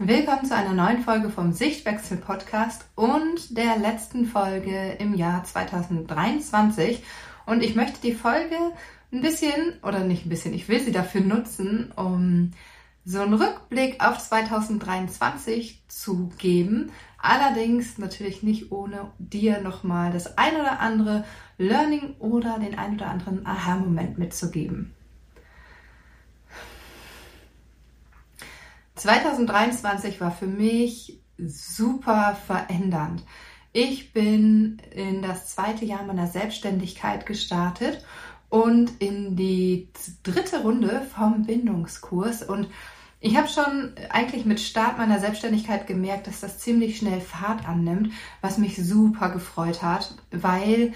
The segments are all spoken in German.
Willkommen zu einer neuen Folge vom Sichtwechsel Podcast und der letzten Folge im Jahr 2023. Und ich möchte die Folge ein bisschen, oder nicht ein bisschen, ich will sie dafür nutzen, um so einen Rückblick auf 2023 zu geben. Allerdings natürlich nicht ohne dir nochmal das ein oder andere Learning oder den ein oder anderen Aha-Moment mitzugeben. 2023 war für mich super verändernd. Ich bin in das zweite Jahr meiner Selbstständigkeit gestartet und in die dritte Runde vom Bindungskurs. Und ich habe schon eigentlich mit Start meiner Selbstständigkeit gemerkt, dass das ziemlich schnell Fahrt annimmt, was mich super gefreut hat, weil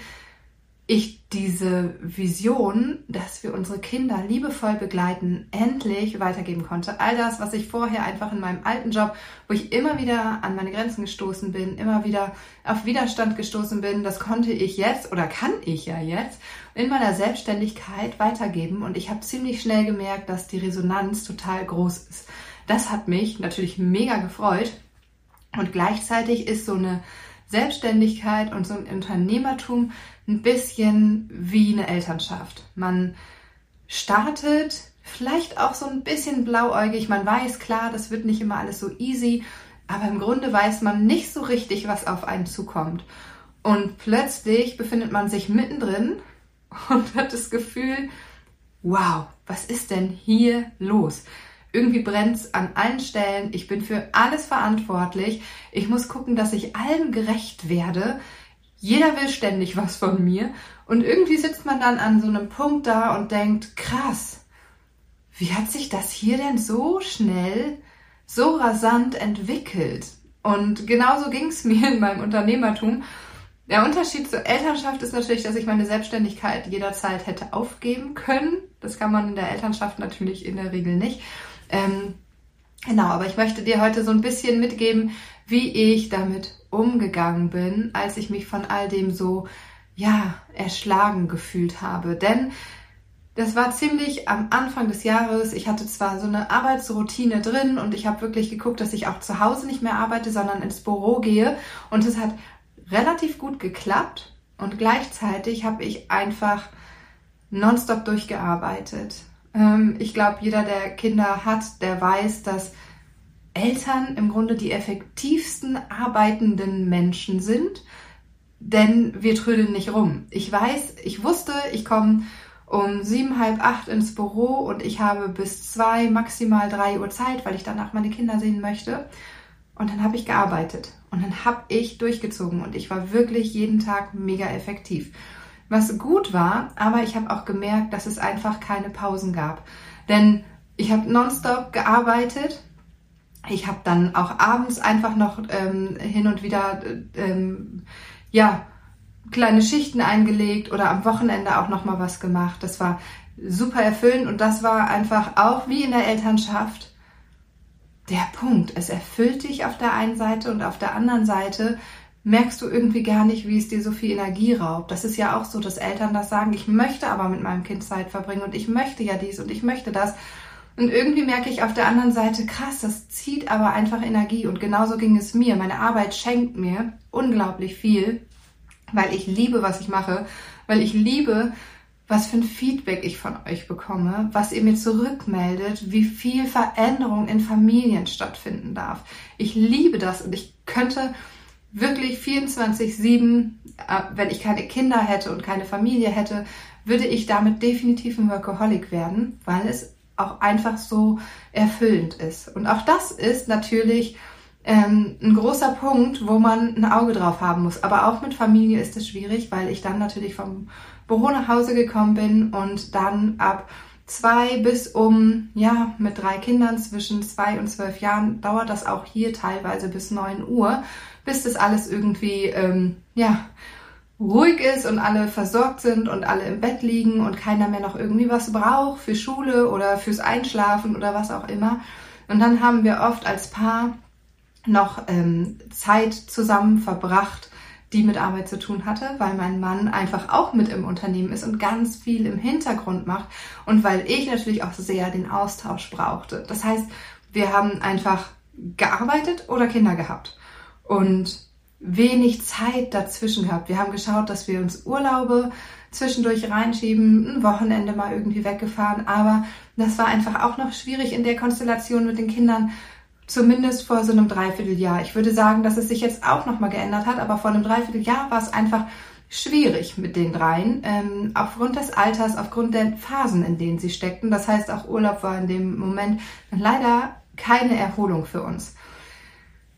ich diese Vision, dass wir unsere Kinder liebevoll begleiten, endlich weitergeben konnte. All das, was ich vorher einfach in meinem alten Job, wo ich immer wieder an meine Grenzen gestoßen bin, immer wieder auf Widerstand gestoßen bin, das konnte ich jetzt oder kann ich ja jetzt in meiner Selbstständigkeit weitergeben. Und ich habe ziemlich schnell gemerkt, dass die Resonanz total groß ist. Das hat mich natürlich mega gefreut. Und gleichzeitig ist so eine Selbstständigkeit und so ein Unternehmertum ein bisschen wie eine Elternschaft. Man startet vielleicht auch so ein bisschen blauäugig. Man weiß, klar, das wird nicht immer alles so easy, aber im Grunde weiß man nicht so richtig, was auf einen zukommt. Und plötzlich befindet man sich mittendrin und hat das Gefühl, wow, was ist denn hier los? Irgendwie brennt es an allen Stellen. Ich bin für alles verantwortlich. Ich muss gucken, dass ich allem gerecht werde. Jeder will ständig was von mir. Und irgendwie sitzt man dann an so einem Punkt da und denkt, krass, wie hat sich das hier denn so schnell, so rasant entwickelt? Und genauso ging es mir in meinem Unternehmertum. Der Unterschied zur Elternschaft ist natürlich, dass ich meine Selbstständigkeit jederzeit hätte aufgeben können. Das kann man in der Elternschaft natürlich in der Regel nicht. Ähm, genau, aber ich möchte dir heute so ein bisschen mitgeben, wie ich damit umgegangen bin, als ich mich von all dem so, ja, erschlagen gefühlt habe. Denn das war ziemlich am Anfang des Jahres. Ich hatte zwar so eine Arbeitsroutine drin und ich habe wirklich geguckt, dass ich auch zu Hause nicht mehr arbeite, sondern ins Büro gehe. Und es hat relativ gut geklappt. Und gleichzeitig habe ich einfach nonstop durchgearbeitet. Ähm, ich glaube, jeder, der Kinder hat, der weiß, dass Eltern im Grunde die effektivsten arbeitenden Menschen sind, denn wir trödeln nicht rum. Ich weiß, ich wusste, ich komme um sieben, halb acht ins Büro und ich habe bis zwei, maximal drei Uhr Zeit, weil ich danach meine Kinder sehen möchte. Und dann habe ich gearbeitet und dann habe ich durchgezogen und ich war wirklich jeden Tag mega effektiv was gut war, aber ich habe auch gemerkt, dass es einfach keine Pausen gab. Denn ich habe nonstop gearbeitet. Ich habe dann auch abends einfach noch ähm, hin und wieder ähm, ja kleine Schichten eingelegt oder am Wochenende auch noch mal was gemacht. Das war super erfüllend und das war einfach auch wie in der Elternschaft der Punkt. Es erfüllt dich auf der einen Seite und auf der anderen Seite merkst du irgendwie gar nicht, wie es dir so viel Energie raubt. Das ist ja auch so, dass Eltern das sagen, ich möchte aber mit meinem Kind Zeit verbringen und ich möchte ja dies und ich möchte das. Und irgendwie merke ich auf der anderen Seite, krass, das zieht aber einfach Energie. Und genauso ging es mir. Meine Arbeit schenkt mir unglaublich viel, weil ich liebe, was ich mache, weil ich liebe, was für ein Feedback ich von euch bekomme, was ihr mir zurückmeldet, wie viel Veränderung in Familien stattfinden darf. Ich liebe das und ich könnte wirklich 24-7, äh, wenn ich keine Kinder hätte und keine Familie hätte, würde ich damit definitiv ein Workaholic werden, weil es auch einfach so erfüllend ist. Und auch das ist natürlich ähm, ein großer Punkt, wo man ein Auge drauf haben muss. Aber auch mit Familie ist es schwierig, weil ich dann natürlich vom Büro nach Hause gekommen bin und dann ab zwei bis um, ja, mit drei Kindern zwischen zwei und zwölf Jahren dauert das auch hier teilweise bis neun Uhr bis das alles irgendwie, ähm, ja, ruhig ist und alle versorgt sind und alle im Bett liegen und keiner mehr noch irgendwie was braucht für Schule oder fürs Einschlafen oder was auch immer. Und dann haben wir oft als Paar noch ähm, Zeit zusammen verbracht, die mit Arbeit zu tun hatte, weil mein Mann einfach auch mit im Unternehmen ist und ganz viel im Hintergrund macht und weil ich natürlich auch sehr den Austausch brauchte. Das heißt, wir haben einfach gearbeitet oder Kinder gehabt und wenig Zeit dazwischen gehabt. Wir haben geschaut, dass wir uns Urlaube zwischendurch reinschieben, ein Wochenende mal irgendwie weggefahren, aber das war einfach auch noch schwierig in der Konstellation mit den Kindern, zumindest vor so einem Dreivierteljahr. Ich würde sagen, dass es sich jetzt auch noch mal geändert hat, aber vor einem Dreivierteljahr war es einfach schwierig mit den dreien, ähm, aufgrund des Alters, aufgrund der Phasen, in denen sie steckten. Das heißt, auch Urlaub war in dem Moment leider keine Erholung für uns.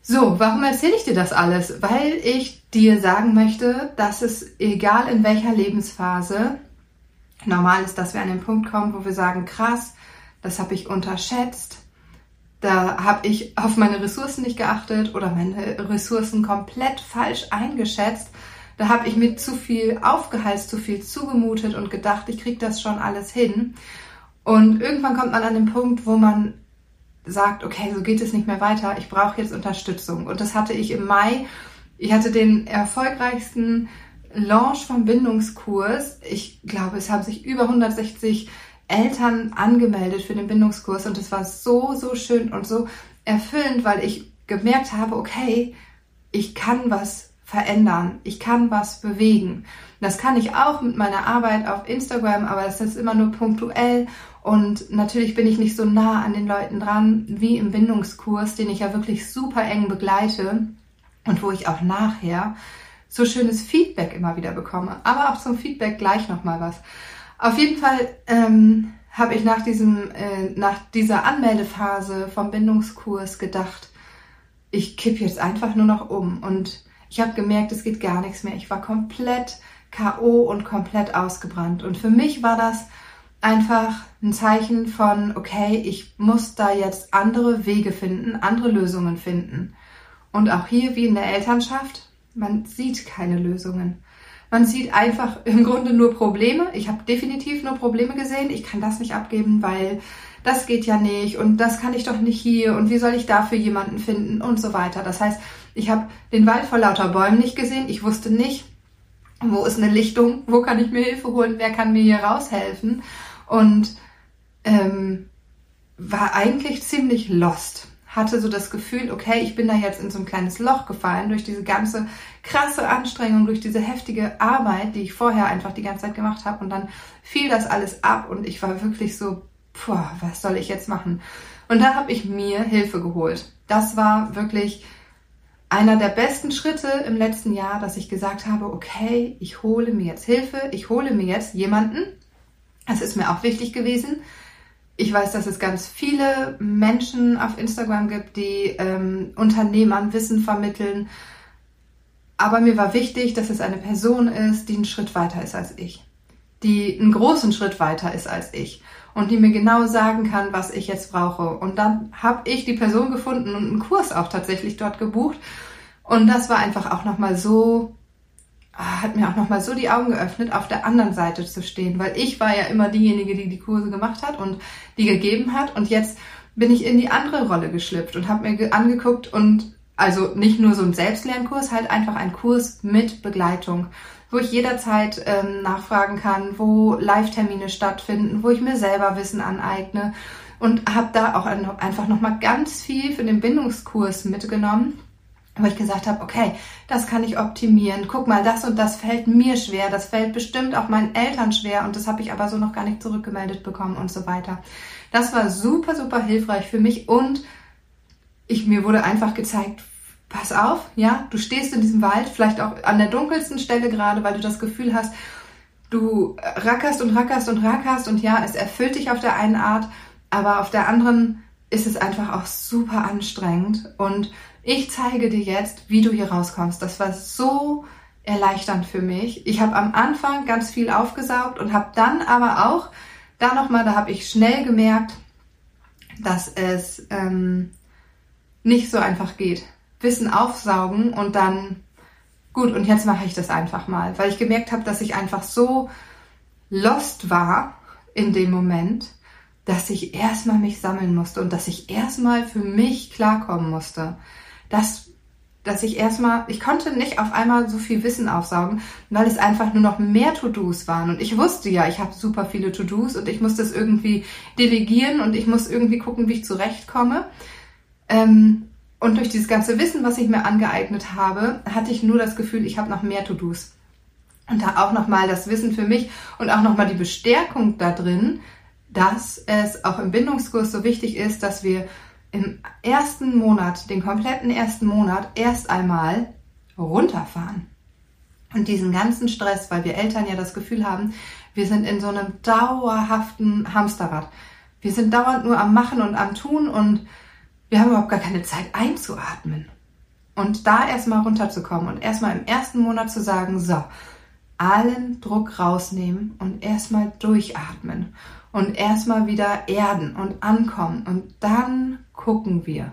So, warum erzähle ich dir das alles? Weil ich dir sagen möchte, dass es egal in welcher Lebensphase normal ist, dass wir an den Punkt kommen, wo wir sagen, krass, das habe ich unterschätzt, da habe ich auf meine Ressourcen nicht geachtet oder meine Ressourcen komplett falsch eingeschätzt. Da habe ich mir zu viel aufgeheizt, zu viel zugemutet und gedacht, ich kriege das schon alles hin. Und irgendwann kommt man an den Punkt, wo man sagt, okay, so geht es nicht mehr weiter, ich brauche jetzt Unterstützung. Und das hatte ich im Mai. Ich hatte den erfolgreichsten Launch vom Bindungskurs. Ich glaube, es haben sich über 160 Eltern angemeldet für den Bindungskurs und es war so, so schön und so erfüllend, weil ich gemerkt habe, okay, ich kann was verändern, ich kann was bewegen. Das kann ich auch mit meiner Arbeit auf Instagram, aber es ist immer nur punktuell und natürlich bin ich nicht so nah an den Leuten dran wie im Bindungskurs, den ich ja wirklich super eng begleite und wo ich auch nachher so schönes Feedback immer wieder bekomme. Aber auch zum Feedback gleich nochmal was. Auf jeden Fall ähm, habe ich nach, diesem, äh, nach dieser Anmeldephase vom Bindungskurs gedacht, ich kipp jetzt einfach nur noch um. Und ich habe gemerkt, es geht gar nichts mehr. Ich war komplett KO und komplett ausgebrannt. Und für mich war das einfach ein Zeichen von, okay, ich muss da jetzt andere Wege finden, andere Lösungen finden. Und auch hier, wie in der Elternschaft, man sieht keine Lösungen. Man sieht einfach im Grunde nur Probleme. Ich habe definitiv nur Probleme gesehen. Ich kann das nicht abgeben, weil das geht ja nicht und das kann ich doch nicht hier und wie soll ich dafür jemanden finden und so weiter. Das heißt, ich habe den Wald vor lauter Bäumen nicht gesehen. Ich wusste nicht, wo ist eine Lichtung, wo kann ich mir Hilfe holen, wer kann mir hier raushelfen und ähm, war eigentlich ziemlich lost. Hatte so das Gefühl, okay, ich bin da jetzt in so ein kleines Loch gefallen durch diese ganze krasse Anstrengung, durch diese heftige Arbeit, die ich vorher einfach die ganze Zeit gemacht habe. Und dann fiel das alles ab und ich war wirklich so, puh, was soll ich jetzt machen? Und da habe ich mir Hilfe geholt. Das war wirklich einer der besten Schritte im letzten Jahr, dass ich gesagt habe, okay, ich hole mir jetzt Hilfe, ich hole mir jetzt jemanden, es ist mir auch wichtig gewesen. Ich weiß, dass es ganz viele Menschen auf Instagram gibt, die ähm, Unternehmern Wissen vermitteln. Aber mir war wichtig, dass es eine Person ist, die einen Schritt weiter ist als ich. Die einen großen Schritt weiter ist als ich. Und die mir genau sagen kann, was ich jetzt brauche. Und dann habe ich die Person gefunden und einen Kurs auch tatsächlich dort gebucht. Und das war einfach auch nochmal so Ah, hat mir auch nochmal so die Augen geöffnet, auf der anderen Seite zu stehen, weil ich war ja immer diejenige, die die Kurse gemacht hat und die gegeben hat und jetzt bin ich in die andere Rolle geschlüpft und habe mir angeguckt und also nicht nur so ein Selbstlernkurs, halt einfach ein Kurs mit Begleitung, wo ich jederzeit ähm, nachfragen kann, wo Live-Termine stattfinden, wo ich mir selber Wissen aneigne und habe da auch einfach nochmal ganz viel für den Bindungskurs mitgenommen wo ich gesagt habe, okay, das kann ich optimieren. Guck mal, das und das fällt mir schwer, das fällt bestimmt auch meinen Eltern schwer und das habe ich aber so noch gar nicht zurückgemeldet bekommen und so weiter. Das war super, super hilfreich für mich und ich mir wurde einfach gezeigt, pass auf, ja, du stehst in diesem Wald, vielleicht auch an der dunkelsten Stelle gerade, weil du das Gefühl hast, du rackerst und rackerst und rackerst und ja, es erfüllt dich auf der einen Art, aber auf der anderen ist es einfach auch super anstrengend und ich zeige dir jetzt, wie du hier rauskommst. Das war so erleichternd für mich. Ich habe am Anfang ganz viel aufgesaugt und habe dann aber auch, da nochmal, da habe ich schnell gemerkt, dass es ähm, nicht so einfach geht. Wissen aufsaugen und dann, gut, und jetzt mache ich das einfach mal, weil ich gemerkt habe, dass ich einfach so lost war in dem Moment, dass ich erstmal mich sammeln musste und dass ich erstmal für mich klarkommen musste dass, dass ich erstmal, ich konnte nicht auf einmal so viel Wissen aufsaugen, weil es einfach nur noch mehr To-Dos waren. Und ich wusste ja, ich habe super viele To-Dos und ich muss das irgendwie delegieren und ich muss irgendwie gucken, wie ich zurechtkomme. Ähm, und durch dieses ganze Wissen, was ich mir angeeignet habe, hatte ich nur das Gefühl, ich habe noch mehr To-Dos. Und da auch nochmal das Wissen für mich und auch nochmal die Bestärkung da drin, dass es auch im Bindungskurs so wichtig ist, dass wir im ersten Monat, den kompletten ersten Monat, erst einmal runterfahren. Und diesen ganzen Stress, weil wir Eltern ja das Gefühl haben, wir sind in so einem dauerhaften Hamsterrad. Wir sind dauernd nur am Machen und am Tun und wir haben überhaupt gar keine Zeit einzuatmen. Und da erstmal runterzukommen und erstmal im ersten Monat zu sagen, so, allen Druck rausnehmen und erstmal durchatmen und erstmal wieder erden und ankommen und dann gucken wir,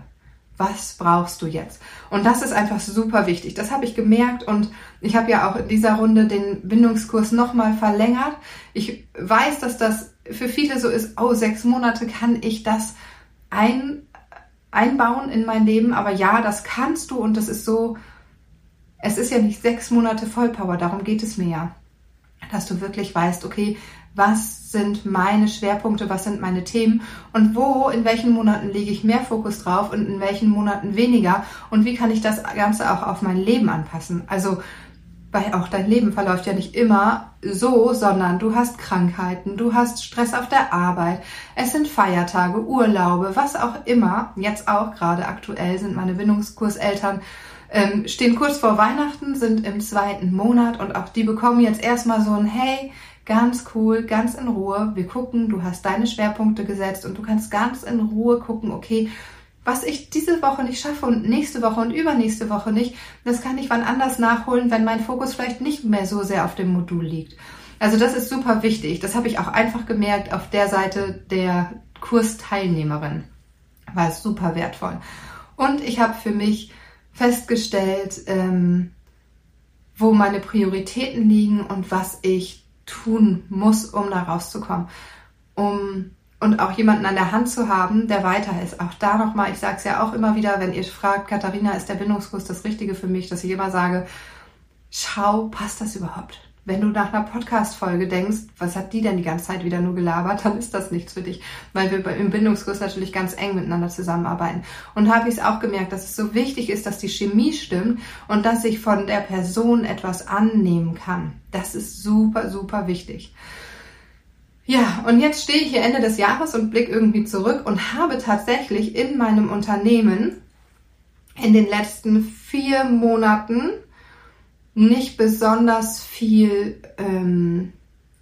was brauchst du jetzt? Und das ist einfach super wichtig. Das habe ich gemerkt und ich habe ja auch in dieser Runde den Bindungskurs nochmal verlängert. Ich weiß, dass das für viele so ist, oh, sechs Monate kann ich das ein, einbauen in mein Leben, aber ja, das kannst du und das ist so, es ist ja nicht sechs Monate Vollpower, darum geht es mir ja. Dass du wirklich weißt, okay, was sind meine Schwerpunkte, was sind meine Themen und wo, in welchen Monaten lege ich mehr Fokus drauf und in welchen Monaten weniger und wie kann ich das Ganze auch auf mein Leben anpassen. Also, weil auch dein Leben verläuft ja nicht immer so, sondern du hast Krankheiten, du hast Stress auf der Arbeit, es sind Feiertage, Urlaube, was auch immer. Jetzt auch gerade aktuell sind meine Bindungskurseltern ähm, stehen kurz vor Weihnachten, sind im zweiten Monat und auch die bekommen jetzt erstmal so ein Hey, ganz cool, ganz in Ruhe. Wir gucken, du hast deine Schwerpunkte gesetzt und du kannst ganz in Ruhe gucken, okay, was ich diese Woche nicht schaffe und nächste Woche und übernächste Woche nicht, das kann ich wann anders nachholen, wenn mein Fokus vielleicht nicht mehr so sehr auf dem Modul liegt. Also das ist super wichtig. Das habe ich auch einfach gemerkt auf der Seite der Kursteilnehmerin. War super wertvoll. Und ich habe für mich festgestellt, ähm, wo meine Prioritäten liegen und was ich tun muss, um da rauszukommen. Um, und auch jemanden an der Hand zu haben, der weiter ist. Auch da nochmal, ich sage es ja auch immer wieder, wenn ihr fragt, Katharina, ist der Bindungskurs das Richtige für mich, dass ich immer sage, schau, passt das überhaupt? Wenn du nach einer Podcast-Folge denkst, was hat die denn die ganze Zeit wieder nur gelabert, dann ist das nichts für dich, weil wir im Bindungskurs natürlich ganz eng miteinander zusammenarbeiten. Und habe ich es auch gemerkt, dass es so wichtig ist, dass die Chemie stimmt und dass ich von der Person etwas annehmen kann. Das ist super, super wichtig. Ja, und jetzt stehe ich hier Ende des Jahres und blicke irgendwie zurück und habe tatsächlich in meinem Unternehmen in den letzten vier Monaten nicht besonders viel, ähm,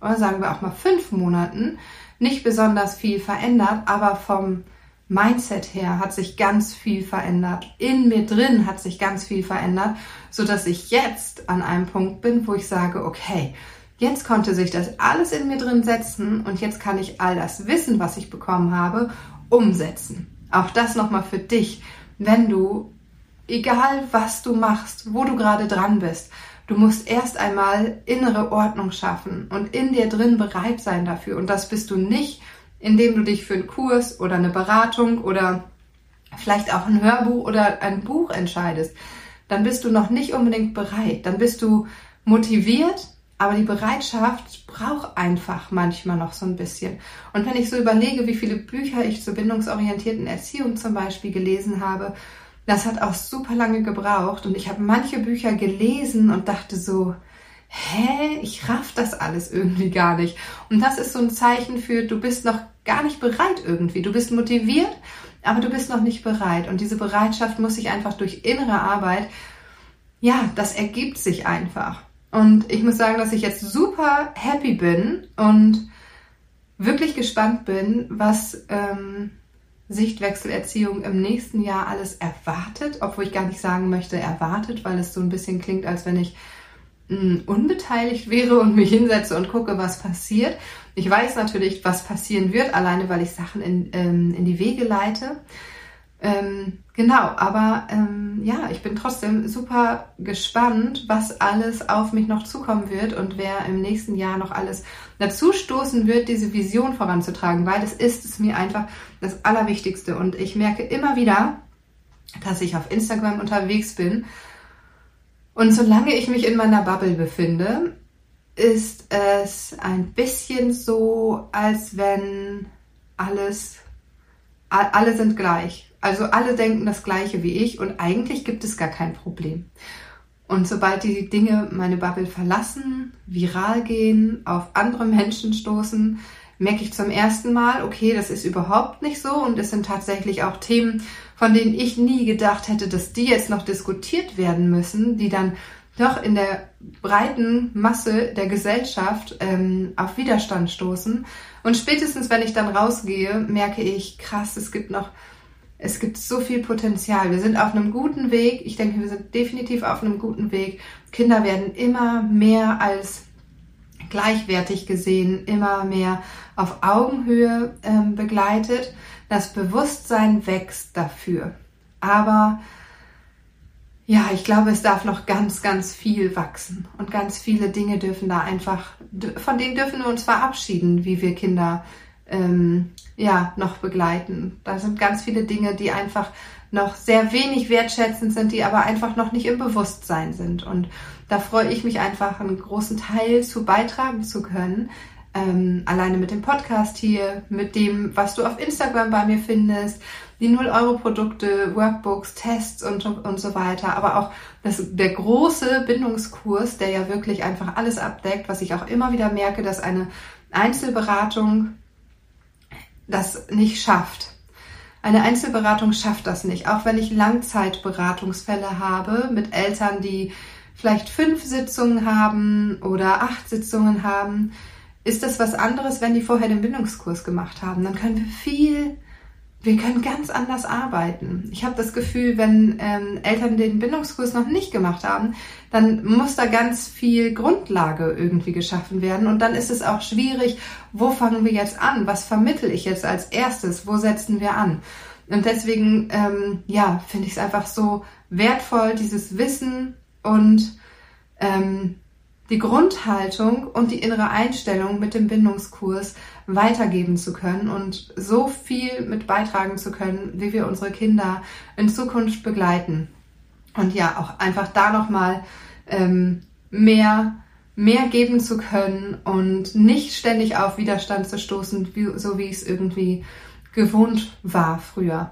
oder sagen wir auch mal fünf Monaten, nicht besonders viel verändert, aber vom Mindset her hat sich ganz viel verändert. In mir drin hat sich ganz viel verändert, so dass ich jetzt an einem Punkt bin, wo ich sage, okay, jetzt konnte sich das alles in mir drin setzen und jetzt kann ich all das Wissen, was ich bekommen habe, umsetzen. Auch das nochmal für dich, wenn du egal was du machst, wo du gerade dran bist, du musst erst einmal innere Ordnung schaffen und in dir drin bereit sein dafür. Und das bist du nicht, indem du dich für einen Kurs oder eine Beratung oder vielleicht auch ein Hörbuch oder ein Buch entscheidest. Dann bist du noch nicht unbedingt bereit. Dann bist du motiviert, aber die Bereitschaft braucht einfach manchmal noch so ein bisschen. Und wenn ich so überlege, wie viele Bücher ich zur bindungsorientierten Erziehung zum Beispiel gelesen habe, das hat auch super lange gebraucht und ich habe manche Bücher gelesen und dachte so, hä, ich raff das alles irgendwie gar nicht. Und das ist so ein Zeichen für, du bist noch gar nicht bereit irgendwie. Du bist motiviert, aber du bist noch nicht bereit. Und diese Bereitschaft muss sich einfach durch innere Arbeit, ja, das ergibt sich einfach. Und ich muss sagen, dass ich jetzt super happy bin und wirklich gespannt bin, was ähm, Sichtwechselerziehung im nächsten Jahr alles erwartet, obwohl ich gar nicht sagen möchte erwartet, weil es so ein bisschen klingt, als wenn ich hm, unbeteiligt wäre und mich hinsetze und gucke, was passiert. Ich weiß natürlich, was passieren wird, alleine weil ich Sachen in, ähm, in die Wege leite. Ähm, genau, aber ähm, ja, ich bin trotzdem super gespannt, was alles auf mich noch zukommen wird und wer im nächsten Jahr noch alles dazu stoßen wird, diese Vision voranzutragen, weil das ist es mir einfach das Allerwichtigste. Und ich merke immer wieder, dass ich auf Instagram unterwegs bin. Und solange ich mich in meiner Bubble befinde, ist es ein bisschen so, als wenn alles alle sind gleich. Also alle denken das gleiche wie ich und eigentlich gibt es gar kein Problem. Und sobald die Dinge meine Bubble verlassen, viral gehen, auf andere Menschen stoßen, merke ich zum ersten Mal, okay, das ist überhaupt nicht so und es sind tatsächlich auch Themen, von denen ich nie gedacht hätte, dass die jetzt noch diskutiert werden müssen, die dann doch in der breiten Masse der Gesellschaft ähm, auf Widerstand stoßen. Und spätestens, wenn ich dann rausgehe, merke ich, krass, es gibt noch, es gibt so viel Potenzial. Wir sind auf einem guten Weg. Ich denke, wir sind definitiv auf einem guten Weg. Kinder werden immer mehr als gleichwertig gesehen, immer mehr auf Augenhöhe ähm, begleitet. Das Bewusstsein wächst dafür. Aber ja, ich glaube, es darf noch ganz, ganz viel wachsen und ganz viele Dinge dürfen da einfach, von denen dürfen wir uns verabschieden, wie wir Kinder ähm, ja noch begleiten. Da sind ganz viele Dinge, die einfach noch sehr wenig wertschätzend sind, die aber einfach noch nicht im Bewusstsein sind. Und da freue ich mich einfach, einen großen Teil zu beitragen zu können. Ähm, alleine mit dem Podcast hier, mit dem, was du auf Instagram bei mir findest, die 0-Euro-Produkte, Workbooks, Tests und, und so weiter, aber auch das, der große Bindungskurs, der ja wirklich einfach alles abdeckt, was ich auch immer wieder merke, dass eine Einzelberatung das nicht schafft. Eine Einzelberatung schafft das nicht, auch wenn ich Langzeitberatungsfälle habe mit Eltern, die vielleicht fünf Sitzungen haben oder acht Sitzungen haben, ist das was anderes, wenn die vorher den Bindungskurs gemacht haben. Dann können wir viel wir können ganz anders arbeiten. Ich habe das Gefühl, wenn ähm, Eltern den Bindungskurs noch nicht gemacht haben, dann muss da ganz viel Grundlage irgendwie geschaffen werden. Und dann ist es auch schwierig, wo fangen wir jetzt an? Was vermittel ich jetzt als erstes? Wo setzen wir an? Und deswegen, ähm, ja, finde ich es einfach so wertvoll, dieses Wissen und ähm, die Grundhaltung und die innere Einstellung mit dem Bindungskurs weitergeben zu können und so viel mit beitragen zu können, wie wir unsere Kinder in Zukunft begleiten. Und ja, auch einfach da nochmal ähm, mehr, mehr geben zu können und nicht ständig auf Widerstand zu stoßen, wie, so wie es irgendwie gewohnt war früher.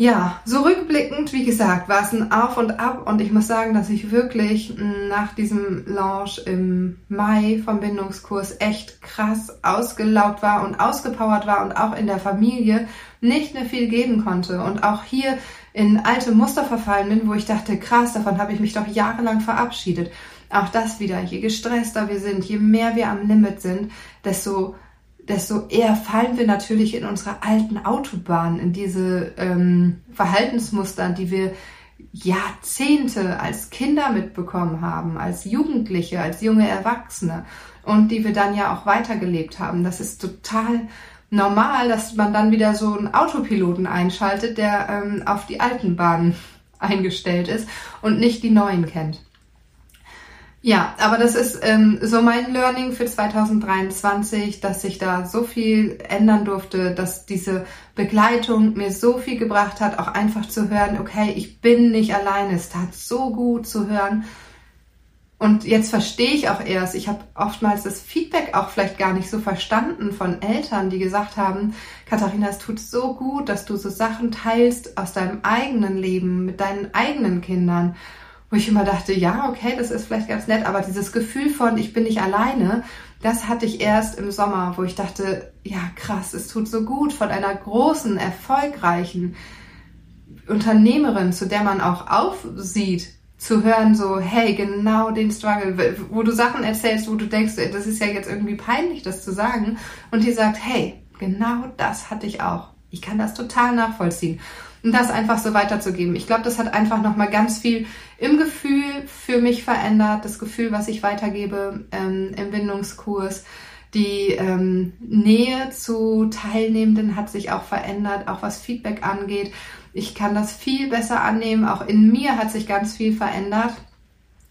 Ja, so rückblickend, wie gesagt, war es ein Auf und Ab und ich muss sagen, dass ich wirklich nach diesem Launch im Mai vom Bindungskurs echt krass ausgelaugt war und ausgepowert war und auch in der Familie nicht mehr viel geben konnte und auch hier in alte Muster verfallen bin, wo ich dachte, krass, davon habe ich mich doch jahrelang verabschiedet. Auch das wieder, je gestresster wir sind, je mehr wir am Limit sind, desto desto eher fallen wir natürlich in unsere alten Autobahnen, in diese ähm, Verhaltensmuster, die wir Jahrzehnte als Kinder mitbekommen haben, als Jugendliche, als junge Erwachsene und die wir dann ja auch weitergelebt haben. Das ist total normal, dass man dann wieder so einen Autopiloten einschaltet, der ähm, auf die alten Bahnen eingestellt ist und nicht die neuen kennt. Ja, aber das ist ähm, so mein Learning für 2023, dass sich da so viel ändern durfte, dass diese Begleitung mir so viel gebracht hat, auch einfach zu hören, okay, ich bin nicht alleine. Es tat so gut zu hören. Und jetzt verstehe ich auch erst, ich habe oftmals das Feedback auch vielleicht gar nicht so verstanden von Eltern, die gesagt haben, Katharina, es tut so gut, dass du so Sachen teilst aus deinem eigenen Leben, mit deinen eigenen Kindern wo ich immer dachte, ja, okay, das ist vielleicht ganz nett, aber dieses Gefühl von, ich bin nicht alleine, das hatte ich erst im Sommer, wo ich dachte, ja, krass, es tut so gut von einer großen, erfolgreichen Unternehmerin, zu der man auch aufsieht, zu hören, so, hey, genau den Struggle, wo du Sachen erzählst, wo du denkst, das ist ja jetzt irgendwie peinlich, das zu sagen, und die sagt, hey, genau das hatte ich auch. Ich kann das total nachvollziehen und das einfach so weiterzugeben. Ich glaube, das hat einfach nochmal ganz viel im Gefühl für mich verändert, das Gefühl, was ich weitergebe ähm, im Bindungskurs. Die ähm, Nähe zu Teilnehmenden hat sich auch verändert, auch was Feedback angeht. Ich kann das viel besser annehmen. Auch in mir hat sich ganz viel verändert,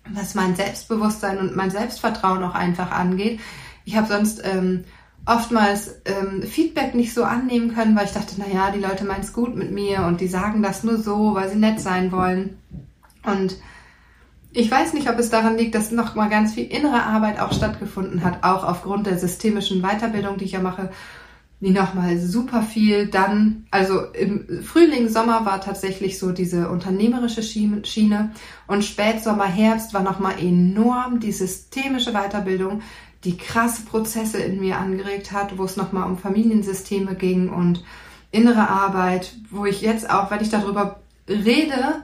was mein Selbstbewusstsein und mein Selbstvertrauen auch einfach angeht. Ich habe sonst ähm, oftmals ähm, Feedback nicht so annehmen können, weil ich dachte, na ja, die Leute meinen es gut mit mir und die sagen das nur so, weil sie nett sein wollen. Und ich weiß nicht, ob es daran liegt, dass noch mal ganz viel innere Arbeit auch stattgefunden hat, auch aufgrund der systemischen Weiterbildung, die ich ja mache. die nochmal super viel dann, also im Frühling, Sommer war tatsächlich so diese unternehmerische Schiene und Spätsommer, Herbst war nochmal enorm die systemische Weiterbildung, die krasse Prozesse in mir angeregt hat, wo es nochmal um Familiensysteme ging und innere Arbeit, wo ich jetzt auch, wenn ich darüber rede,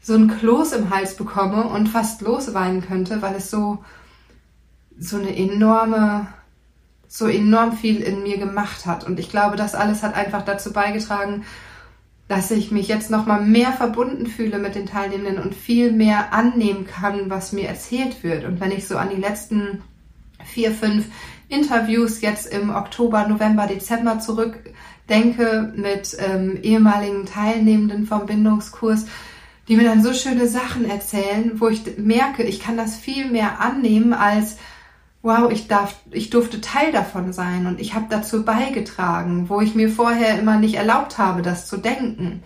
so ein Kloß im Hals bekomme und fast losweinen könnte, weil es so, so eine enorme so enorm viel in mir gemacht hat. Und ich glaube, das alles hat einfach dazu beigetragen, dass ich mich jetzt noch mal mehr verbunden fühle mit den Teilnehmenden und viel mehr annehmen kann, was mir erzählt wird. Und wenn ich so an die letzten vier, fünf Interviews jetzt im Oktober, November, Dezember zurückdenke mit ähm, ehemaligen Teilnehmenden vom Bindungskurs, die mir dann so schöne Sachen erzählen, wo ich merke, ich kann das viel mehr annehmen als wow, ich darf, ich durfte Teil davon sein und ich habe dazu beigetragen, wo ich mir vorher immer nicht erlaubt habe, das zu denken.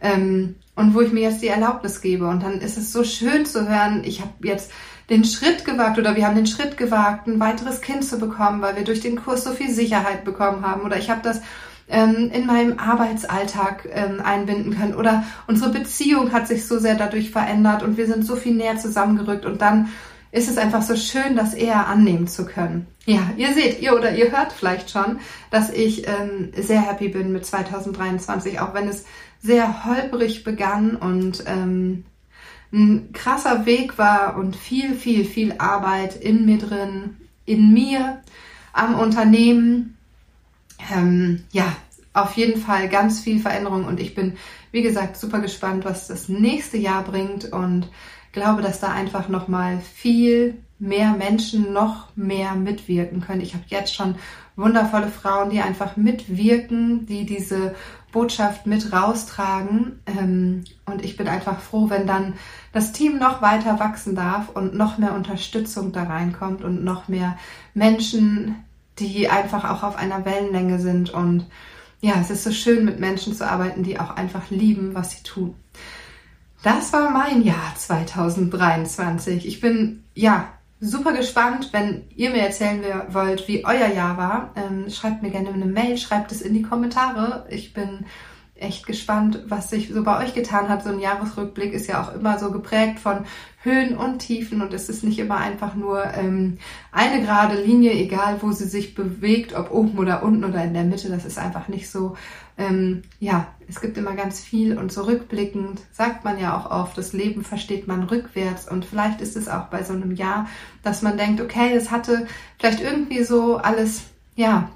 Ähm, und wo ich mir jetzt die Erlaubnis gebe. Und dann ist es so schön zu hören, ich habe jetzt den Schritt gewagt oder wir haben den Schritt gewagt, ein weiteres Kind zu bekommen, weil wir durch den Kurs so viel Sicherheit bekommen haben. Oder ich habe das ähm, in meinem Arbeitsalltag ähm, einbinden können. Oder unsere Beziehung hat sich so sehr dadurch verändert und wir sind so viel näher zusammengerückt. Und dann ist es einfach so schön, das eher annehmen zu können. Ja, ihr seht, ihr oder ihr hört vielleicht schon, dass ich ähm, sehr happy bin mit 2023, auch wenn es sehr holprig begann und ähm, ein krasser Weg war und viel, viel, viel Arbeit in mir drin, in mir, am Unternehmen. Ähm, ja, auf jeden Fall ganz viel Veränderung und ich bin, wie gesagt, super gespannt, was das nächste Jahr bringt und glaube, dass da einfach noch mal viel mehr Menschen noch mehr mitwirken können. Ich habe jetzt schon wundervolle Frauen, die einfach mitwirken, die diese Botschaft mit raustragen. Ähm, und ich bin einfach froh, wenn dann das Team noch weiter wachsen darf und noch mehr Unterstützung da reinkommt und noch mehr Menschen, die einfach auch auf einer Wellenlänge sind. Und ja, es ist so schön, mit Menschen zu arbeiten, die auch einfach lieben, was sie tun. Das war mein Jahr 2023. Ich bin ja super gespannt, wenn ihr mir erzählen wollt, wie euer Jahr war. Ähm, schreibt mir gerne eine Mail, schreibt es in die Kommentare. Ich bin echt gespannt, was sich so bei euch getan hat. So ein Jahresrückblick ist ja auch immer so geprägt von Höhen und Tiefen und es ist nicht immer einfach nur ähm, eine gerade Linie, egal wo sie sich bewegt, ob oben oder unten oder in der Mitte. Das ist einfach nicht so. Ähm, ja, es gibt immer ganz viel und so sagt man ja auch oft, das Leben versteht man rückwärts und vielleicht ist es auch bei so einem Jahr, dass man denkt, okay, es hatte vielleicht irgendwie so alles, ja,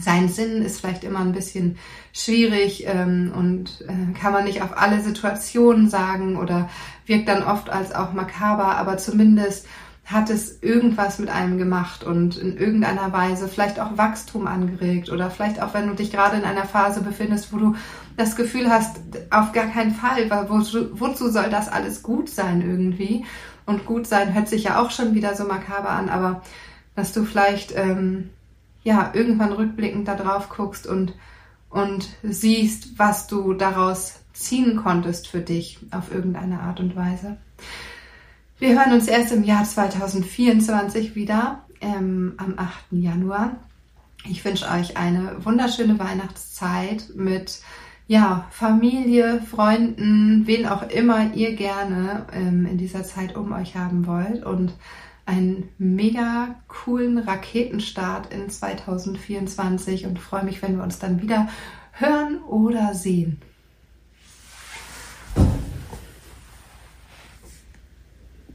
sein Sinn ist vielleicht immer ein bisschen schwierig ähm, und äh, kann man nicht auf alle Situationen sagen oder wirkt dann oft als auch makaber, aber zumindest hat es irgendwas mit einem gemacht und in irgendeiner Weise vielleicht auch Wachstum angeregt oder vielleicht auch, wenn du dich gerade in einer Phase befindest, wo du das Gefühl hast, auf gar keinen Fall, weil wozu, wozu soll das alles gut sein irgendwie? Und gut sein hört sich ja auch schon wieder so makaber an, aber dass du vielleicht ähm, ja, irgendwann rückblickend da drauf guckst und, und siehst, was du daraus ziehen konntest für dich auf irgendeine Art und Weise. Wir hören uns erst im Jahr 2024 wieder, ähm, am 8. Januar. Ich wünsche euch eine wunderschöne Weihnachtszeit mit ja, Familie, Freunden, wen auch immer ihr gerne ähm, in dieser Zeit um euch haben wollt und einen mega coolen Raketenstart in 2024 und freue mich, wenn wir uns dann wieder hören oder sehen.